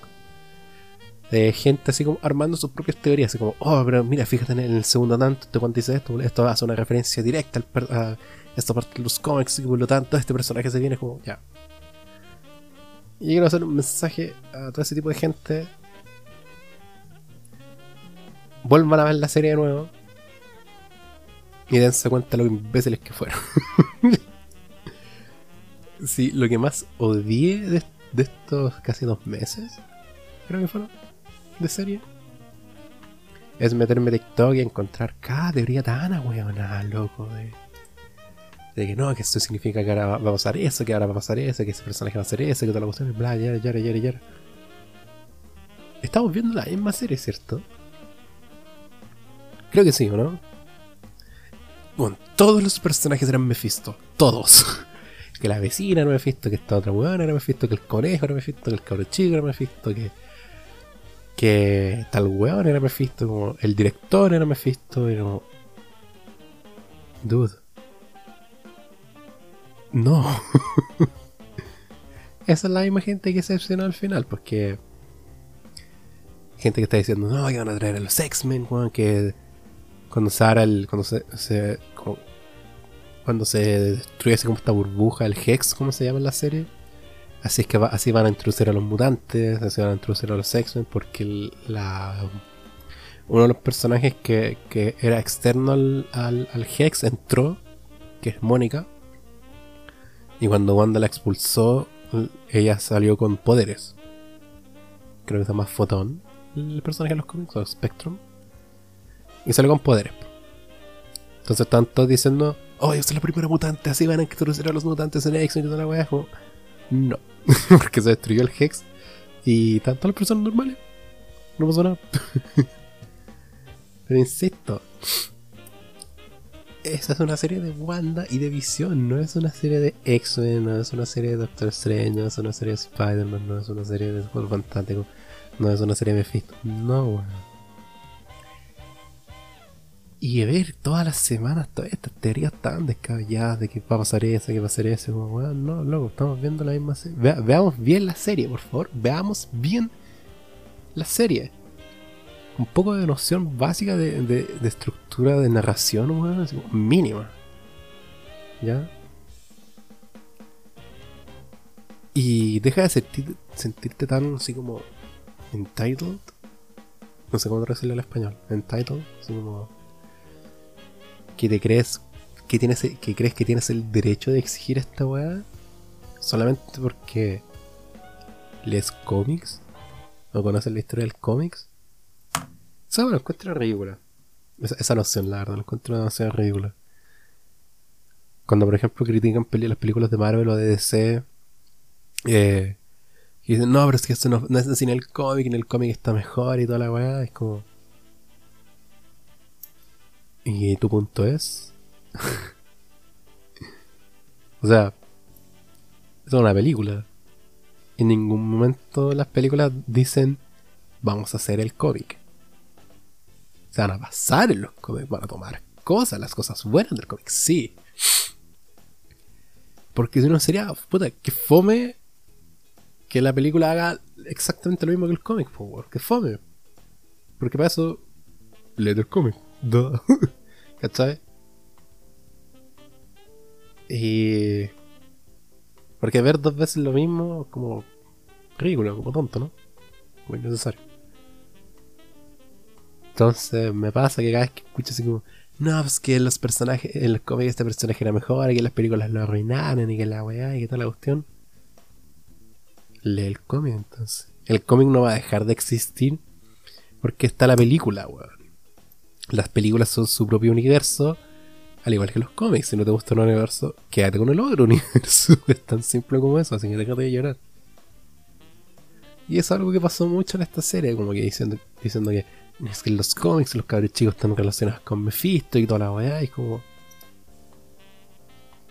Speaker 1: de gente así como armando sus propias teorías, así como, oh, pero mira, fíjate en el segundo tanto, este cuando dice esto, esto hace una referencia directa a esta parte de los cómics y por lo tanto este personaje se viene como, ya. Y quiero hacer un mensaje a todo ese tipo de gente. Vuelvan a ver la serie de nuevo y dense cuenta lo imbéciles que fueron. sí, lo que más odié de, estos casi dos meses, creo que fueron, de serie, es meterme TikTok y encontrar cada teoría tan nada loco, de, de que no, que esto significa que ahora va a pasar eso, que ahora va a pasar eso, que ese personaje va a hacer eso, que toda la cuestión, bla, ya, ya, ya, ya. Estamos viendo la misma serie, ¿cierto? Creo que sí, ¿o no? Bueno, todos los personajes eran Mephisto. Todos. que la vecina era Mephisto, que esta otra weón era Mephisto, que el conejo era Mephisto, que el cabro chico era Mephisto, que. Que tal weón era Mephisto, como el director era Mephisto, y como. Dude. No. Esa es la misma gente que se decepcionó al final, porque. Gente que está diciendo, no, que van a traer a los X-Men, weón, que cuando se el, cuando se, cuando se destruye así como esta burbuja, el Hex, como se llama en la serie. Así es que así van a introducir a los mutantes, así van a introducir a los X-Men, porque uno de los personajes que, que era externo al, al, Hex entró, que es Mónica. Y cuando Wanda la expulsó, ella salió con poderes. Creo que se llama Fotón, el personaje de los cómics, o Spectrum y salió con poderes. Entonces están todos diciendo, oh, yo soy la primera mutante, así van a introducir a los mutantes en X-Men y toda la weá. No, porque se destruyó el Hex y tanto las personas normales. No pasó nada. Pero insisto, esa es una serie de Wanda y de Visión, no es una serie de X-Men, no es una serie de Doctor Strange, no es una serie de Spider-Man, no es una serie de Juego Fantástico, no es una serie de Mephisto. No, weón. Y ver todas las semanas todas estas teorías tan descabelladas de que va a pasar eso, que va a pasar eso, como, weón, no, loco, estamos viendo la misma serie. veamos bien la serie, por favor, veamos bien la serie un poco de noción básica de, estructura de narración, weón, mínima. ¿Ya? Y deja de sentirte tan así como entitled. No sé cómo traducirlo al español. Entitled. Así como. Que te crees. Que, tienes, que crees que tienes el derecho de exigir esta weá. Solamente porque. lees cómics. O conoces la historia del cómics. Eso lo encuentro ridícula. Esa, esa noción, la verdad, lo encuentro demasiado ridícula. Cuando, por ejemplo, critican las películas de Marvel o de DC, eh, dicen, no, pero es que esto no, es así en el cómic, en el cómic está mejor y toda la weá, es como. ¿Y tu punto es? o sea, es una película. En ningún momento las películas dicen, vamos a hacer el cómic se van a pasar en los cómics, van a tomar cosas, las cosas buenas del cómic, sí. Porque si no sería, puta, que fome que la película haga exactamente lo mismo que el cómic, que fome. Porque para eso, lee el cómic. ¿Cachai? Y. Porque ver dos veces lo mismo, como ridículo, como tonto, ¿no? Muy necesario. Entonces me pasa que cada vez que escucho así como, no, pues que los personajes, en los cómics este personaje era mejor, y que las películas lo arruinaron, y que la weá, y que toda la cuestión. Lee el cómic entonces. El cómic no va a dejar de existir porque está la película, weón. Las películas son su propio universo, al igual que los cómics. Si no te gusta un universo, quédate con el otro universo. es tan simple como eso, así que déjate de llorar. Y es algo que pasó mucho en esta serie, como que diciendo, diciendo que es que en los cómics los cabros chicos están relacionados con Mephisto y toda la weá, y como.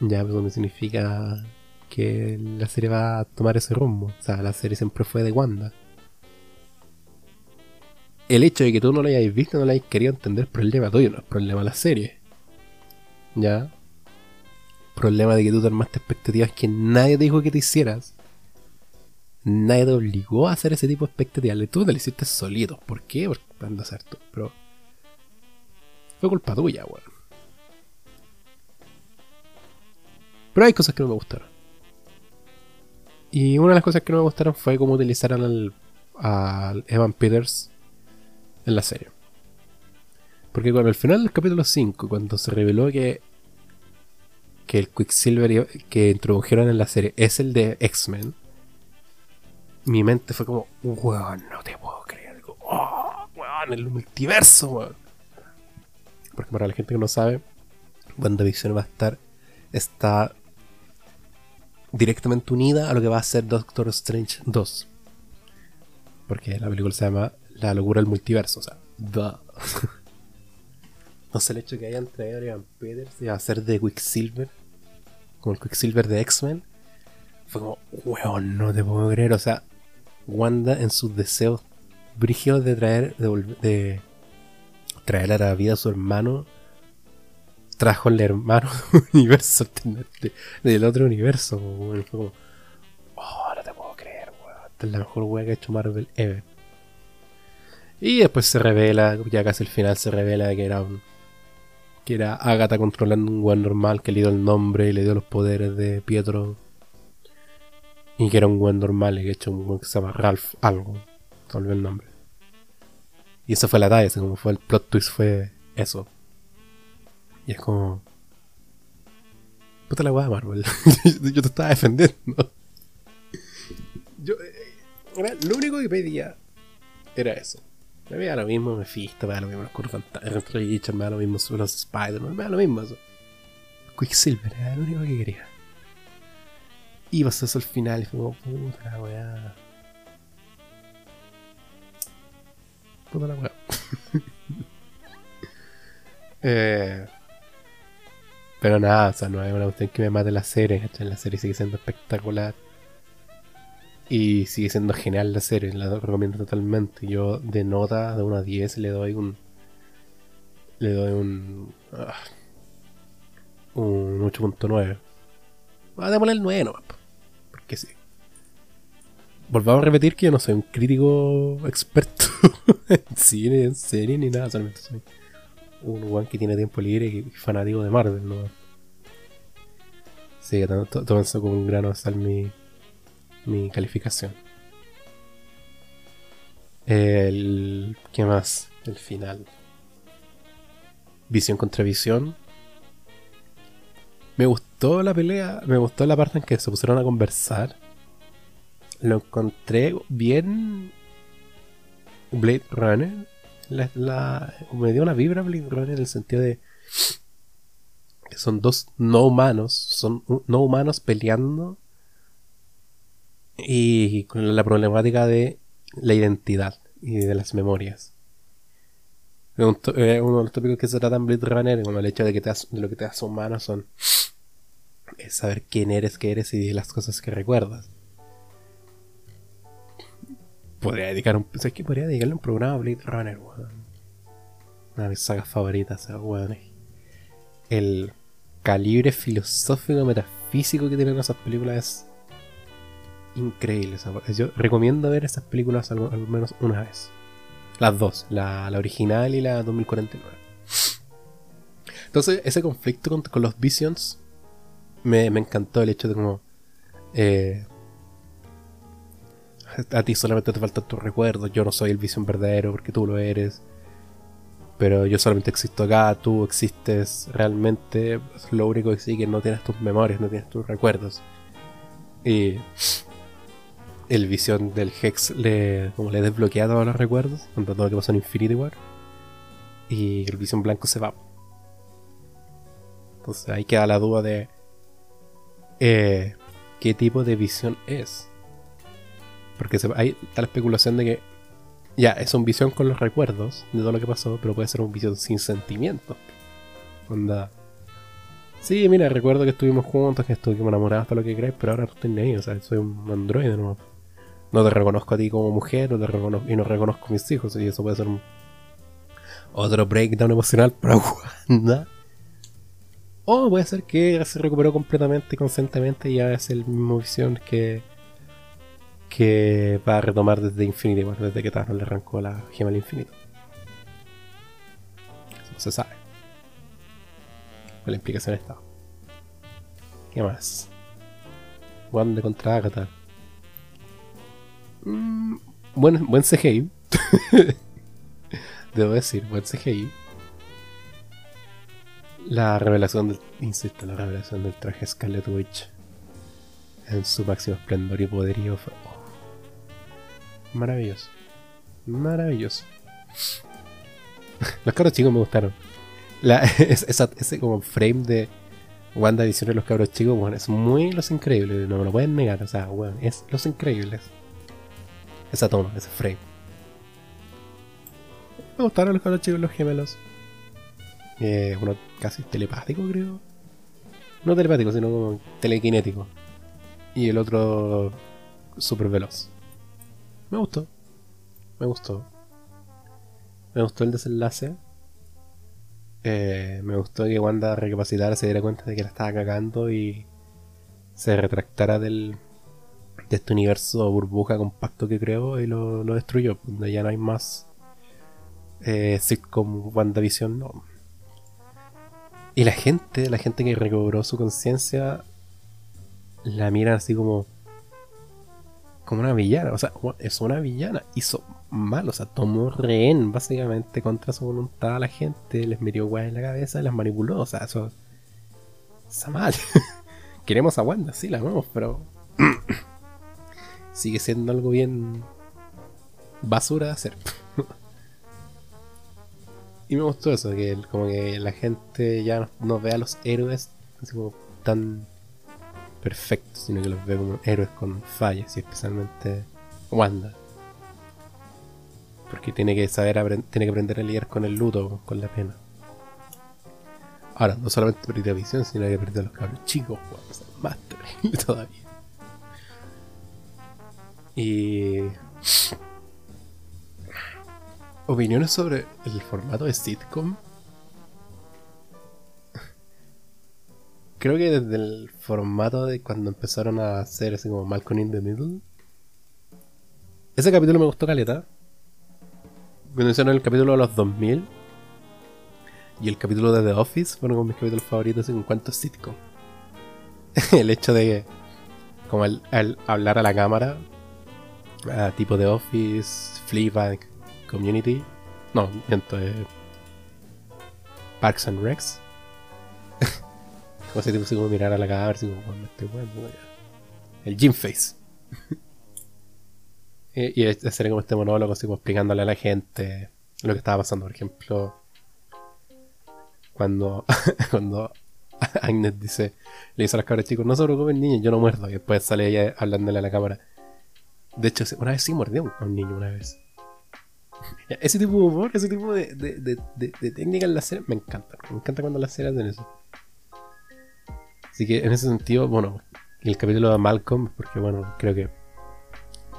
Speaker 1: Ya, pero no significa que la serie va a tomar ese rumbo. O sea, la serie siempre fue de Wanda. El hecho de que tú no lo hayas visto, no lo hayas querido entender, problema tuyo, no es problema de la serie. ¿Ya? Problema de que tú te armaste expectativas que nadie te dijo que te hicieras nadie te obligó a hacer ese tipo de expectativas. Tú te lo hiciste solito. ¿Por qué? Porque anda a hacer tú. Pero fue culpa tuya, weón. Pero hay cosas que no me gustaron. Y una de las cosas que no me gustaron fue cómo utilizaron al, al Evan Peters en la serie. Porque con el final del capítulo 5, cuando se reveló que, que el Quicksilver que introdujeron en la serie es el de X-Men, mi mente fue como, weón, no te puedo creer. Oh, weón, el multiverso, weón. Porque para la gente que no sabe, WandaVision va a estar, está directamente unida a lo que va a ser Doctor Strange 2. Porque la película se llama La locura del multiverso, o sea, no sé el hecho que hayan traído a Ivan Peters y a ser de Quicksilver, como el Quicksilver de X-Men, fue como, weón, no te puedo creer, o sea, Wanda en sus deseos brígidos de traer, de, traer a la vida a su hermano, trajo el hermano universo del otro universo. fue como, oh, no te puedo creer, weón. Esta es la mejor weá que ha hecho Marvel ever. Y después se revela, ya casi al final se revela que era un, que era Agatha controlando un weón normal que le dio el nombre y le dio los poderes de Pietro y que era un buen normal, y que hecho un buen que se llama Ralph algo. Se el nombre. Y eso fue la talla, como fue el plot twist fue eso. Y es como. Puta la weá Marvel. yo te estaba defendiendo. yo, eh, lo único que pedía era eso. Me da lo mismo Mephisto, me da lo mismo los Richard, me da lo mismo los Spider-Man, me da lo mismo eso. Quicksilver era lo único que quería. Y pasó eso al final y fue como, puta la weá. Puta la weá. eh, pero nada, o sea, no hay una cuestión que me mate la serie, La serie sigue siendo espectacular. Y sigue siendo genial la serie, la recomiendo totalmente. Yo de nota de 1 a 10 le doy un. Le doy un. Uh, un 8.9. Vamos a poner el 9 nomás. Porque sí. Volvamos a repetir que yo no soy un crítico experto en cine, en serie, ni nada. Solamente soy un one que tiene tiempo libre y fanático de Marvel, ¿no? Sí, todo eso como un grano de sal mi, mi calificación. El. ¿Qué más? El final. Visión contra visión. Me gustó la pelea, me gustó la parte en que se pusieron a conversar. Lo encontré bien. Blade Runner me dio una vibra Blade Runner en el sentido de que son dos no humanos, son no humanos peleando y con la problemática de la identidad y de las memorias. Uno de los tópicos que se trata en Blade Runner, bueno, el hecho de que te de lo que te hace humano son es saber quién eres, qué eres y las cosas que recuerdas podría dedicar un. ¿Sabes que podría dedicarle un programa a Blade Runner, weón? Una de mis sagas favoritas. El calibre filosófico, metafísico que tienen esas películas increíble. Yo recomiendo ver esas películas al, menos una vez. Las dos, la, original y la 2049. Entonces, ese conflicto con, los Visions me, me, encantó el hecho de como. Eh, a ti solamente te faltan tus recuerdos, yo no soy el visión verdadero porque tú lo eres. Pero yo solamente existo acá, tú existes realmente. Lo único que sí que no tienes tus memorias, no tienes tus recuerdos. Y el visión del Hex le, como le desbloquea todos los recuerdos, cuando todo lo que pasó en Infinity War. Y el visión blanco se va. Entonces ahí queda la duda de eh, qué tipo de visión es. Porque hay tal especulación de que ya es un visión con los recuerdos de todo lo que pasó, pero puede ser un visión sin sentimientos. Onda. Sí, mira, recuerdo que estuvimos juntos, que estuvimos enamorados, todo lo que crees, pero ahora no estoy ni ahí, o sea, soy un androide, ¿no? No te reconozco a ti como mujer, no te reconozco, y no reconozco a mis hijos, y eso puede ser un, otro breakdown emocional para Wanda. O puede ser que se recuperó completamente y conscientemente y ya es el mismo visión que que va a retomar desde Infinity War, desde que Thanos le arrancó la gema al infinito. Eso no se sabe. ¿Cuál la implicación está? ¿Qué más? Wanda contra Agatha. Mm, buen, buen CGI. Debo decir, buen CGI. La revelación del. Insisto, la revelación del traje Scarlet Witch en su máximo esplendor y poderío fue Maravilloso. Maravilloso. Los cabros chicos me gustaron. ese como frame de Wanda Edición de los cabros chicos, bueno, es muy Los Increíbles, no me lo pueden negar, o sea, bueno, es Los Increíbles. Esa toma, ese frame. Me gustaron los chicos, los gemelos. Eh, uno casi telepático, creo. No telepático, sino como telequinético. Y el otro super veloz. Me gustó. Me gustó. Me gustó el desenlace. Eh, me gustó que Wanda recapacitara, se diera cuenta de que la estaba cagando y se retractara del, de este universo burbuja compacto que creó y lo, destruyó. Donde ya no hay más eh, sitcom WandaVision, no. Y la gente, la gente que recobró su conciencia, la miran así como como una villana. O sea, es una villana. Hizo mal, o sea, tomó rehén básicamente contra su voluntad a la gente, les metió guay en la cabeza las manipuló. O sea, eso está mal. Queremos a Wanda, sí, la vemos, pero sigue siendo algo bien basura de hacer. Y me gustó eso, que como que la gente ya no, no ve a los héroes así como tan perfectos, sino que los ve como héroes con fallas, y especialmente Wanda. Porque tiene que saber, tiene que aprender a lidiar con el luto, con la pena. Ahora, no solamente perdió visión, sino que perdió los cabros chicos, o sea, más terrible todavía. Y. Opiniones sobre el formato de sitcom. Creo que desde el formato de cuando empezaron a hacer así como Malcolm in the Middle. Ese capítulo me gustó caleta. Cuando hicieron el capítulo de los 2000 y el capítulo de The Office fueron como mis capítulos favoritos en cuanto a sitcom. el hecho de como el, el hablar a la cámara, a tipo de Office, Fleabag, Community, no, miento, eh, Parks and Recs. como ese tipo así como mirar a la cámara, así como, "Bueno, este weón, no, ya". El Gym Face. y, y hacer como este monólogo, así como explicándole a la gente lo que estaba pasando, por ejemplo, cuando, cuando Agnes dice, le dice a las cabras chicos, no se preocupen niños, yo no muerdo. Y después sale ella hablándole a la cámara. De hecho, una vez sí mordió a un niño, una vez. Ese tipo de humor, ese tipo de, de, de, de- en la serie, me encanta. Me encanta cuando las series hacen eso. Así que en ese sentido, bueno, el capítulo de Malcolm, porque bueno, creo que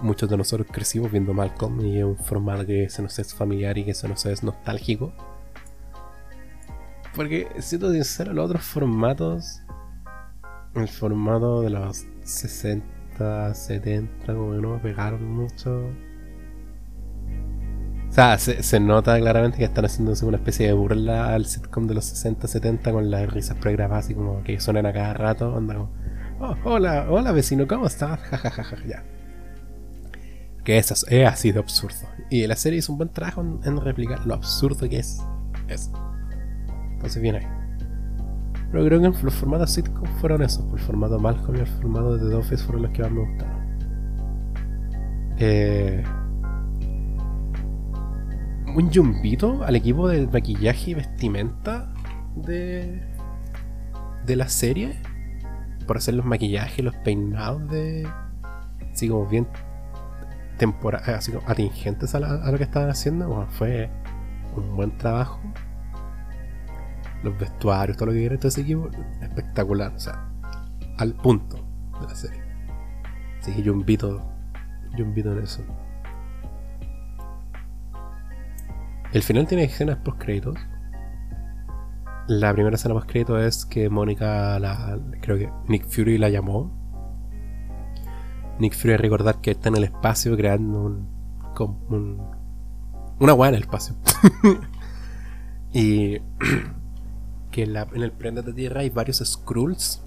Speaker 1: muchos de nosotros crecimos viendo Malcolm y es un formato que se nos es familiar y que se nos es nostálgico. Porque, siendo sincero, los otros formatos, el formato de los 60, 70, como que no me pegaron mucho. O sea, se, se nota claramente que están haciendo así una especie de burla al sitcom de los 60, 70 con las risas pregrabadas, así como que suenan a cada rato. Onda como, "Oh, hola, hola vecino, ¿cómo estás? Ja, ja, ja, ja, ya. Que es, as- es así de absurdo. Y la serie hizo un buen trabajo en, replicar lo absurdo que es eso. Entonces, bien ahí. Pero creo que los formatos sitcom fueron esos. El formato Malcolm y el formato de The Office fueron los que más me gustaron. Eh, un yumbito al equipo de maquillaje y vestimenta de, de la serie. Por hacer los maquillajes, los peinados de. Así como bien tempora así como atingentes a, la- lo que estaban haciendo. Fue un buen trabajo los vestuarios, todo lo que quiera ese equipo, espectacular, o sea, al punto de la serie. Así que yo invito, yo invito en eso. El final tiene escenas post créditos. La primera escena post créditos es que Mónica, la, creo que Nick Fury la llamó. Nick Fury recordar que está en el espacio creando un, un una weá en el espacio. y que en, la- en el planeta Tierra hay varios Skrulls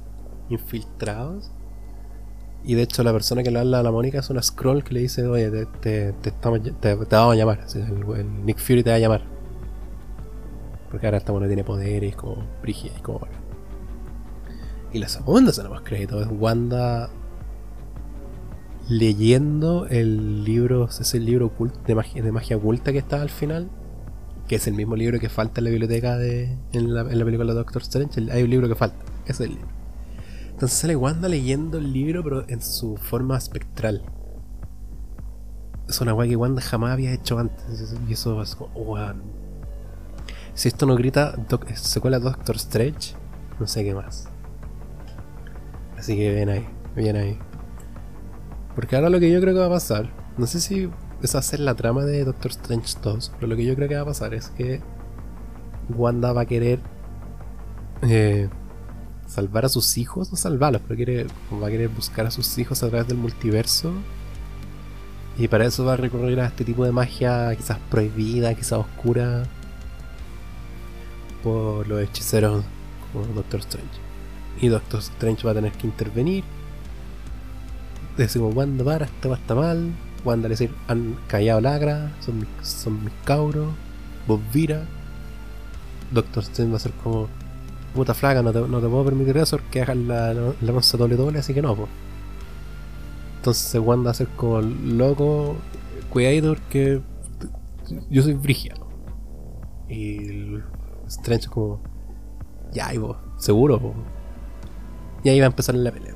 Speaker 1: infiltrados. Y de hecho la persona que le habla a la Mónica es una Skrull que le dice, oye, te, te, te estamos, te, vamos a llamar. Así, el, el Nick Fury te va a llamar. Porque ahora esta bueno tiene poderes como Brigia y como... Y la segunda escena más crédito es Wanda leyendo el libro, ese libro oculto, de, magia, de magia oculta que está al final que es el mismo libro que falta en la biblioteca de en la, película de Doctor Strange. hay un libro que falta, ese es el libro. Entonces sale Wanda leyendo el libro, pero en su forma espectral. Es una weá que Wanda jamás había hecho antes. Y eso es como, weón. Si esto no grita doc- secuela Doctor Strange, no sé qué más. Así que bien ahí, bien ahí. Porque ahora lo que yo creo que va a pasar, no sé si es hacer la trama de Doctor Strange 2, pero lo que yo creo que va a pasar es que Wanda va a querer eh, salvar a sus hijos, no salvarlos, pero quiere, va a querer buscar a sus hijos a través del multiverso. Y para eso va a recurrir a este tipo de magia quizás prohibida, quizás oscura, por los hechiceros como Doctor Strange. Y Doctor Strange va a tener que intervenir. Decimos, Wanda, para, esto va está mal. Wanda le decir, han callado lagra, son mis, son mis cabros. Vos vira. Doctor Strange va a ser como, puta flaca, no te, no te puedo permitir eso porque hagas la, la, la doble doble, así que no, pues. Entonces Wanda va a ser como loco, cuidadito porque yo soy Brigia. Y Strange es como, ya, y vos, seguro. po?". Y ahí va a empezar la pelea.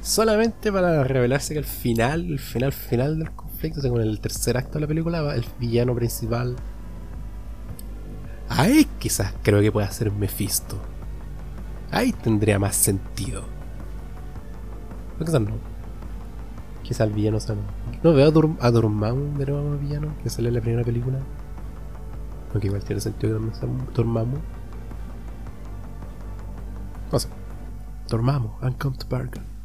Speaker 1: Solamente para revelarse que al final, el final final del conflicto, según el tercer acto de la película, va el villano principal. Ahí quizás creo que pueda ser Mephisto. Ahí tendría más sentido. Pero quizás no. Quizás el villano sea. No veo a, Dur a Dormammu de nuevo villano, que sale en la primera película. Aunque igual tiene sentido que también sea Dormammu. No sé. Dormammu, to Bargain.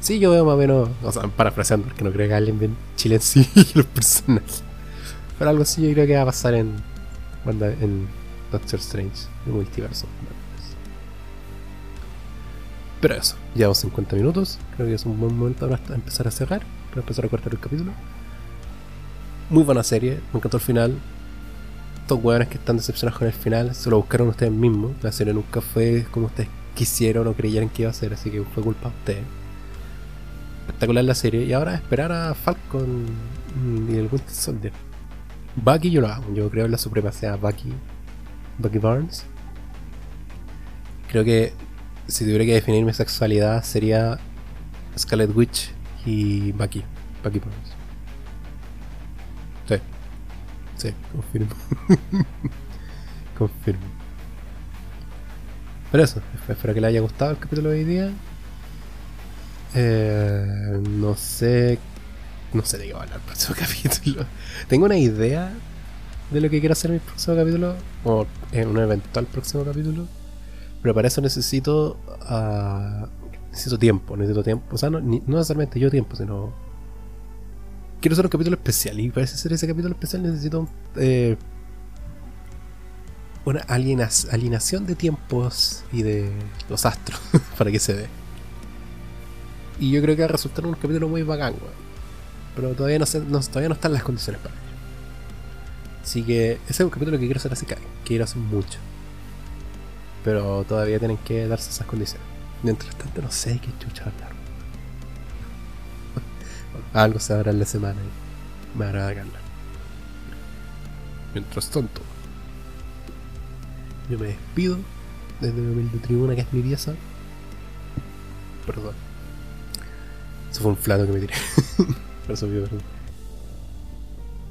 Speaker 1: Sí, yo veo más o menos. O sea, parafraseando, porque no creo que alguien bien Chile sí los personajes. Pero algo así yo creo que va a pasar en. En Doctor Strange, el multiverso. Pero eso, llevamos 50 minutos. Creo que es un buen momento para empezar a cerrar, para empezar a cortar el capítulo. Muy buena serie, me encantó el final. Estos hueones que están decepcionados con el final se lo buscaron ustedes mismos. La serie nunca fue como ustedes quisieron o creyeran que iba a ser, así que fue culpa de ustedes. Espectacular la serie. Y ahora esperar a Falcon y el Winter Soldier. Bucky yo lo hago, yo creo en la supremacía Bucky. Bucky Barnes. Creo que si tuviera que definir mi sexualidad sería Scarlet Witch y Bucky. Bucky Barnes. Sí. Sí, confirmo. confirmo. Pero eso, espero que les haya gustado el capítulo de hoy día. Eh, no sé. No sé de qué va a hablar el próximo capítulo. Tengo una idea de lo que quiero hacer en el próximo capítulo. O en un eventual próximo capítulo. Pero para eso necesito. ah, necesito tiempo. Necesito tiempo. O sea, no, ni- no necesariamente yo tiempo, sino. Quiero hacer un capítulo especial. Y para hacer ese capítulo especial necesito. eh, una alienación de tiempos y de los astros para que se dé. Y yo creo que va a resultar un capítulo muy bacán, weón. Pero todavía no, sé- no- todavía no están las condiciones para ello. Así que ese es un capítulo que quiero hacer así que quiero hacer mucho. Pero todavía tienen que darse esas condiciones. Mientras tanto, no sé qué chucha hablar. Algo se habrá en la semana y me hará hablar. Mientras tanto, yo me despido desde mi humilde tribuna que es mi pieza. Perdón. Eso fue un flato que me tiré. Por eso pido perdón.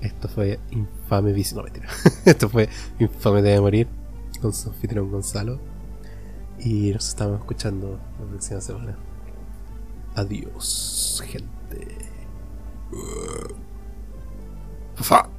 Speaker 1: Esto fue infame vicio. No, mentira. Esto fue infame de morir con su anfitrión Gonzalo. Y nos estamos escuchando la próxima semana. Adiós, gente. Fa.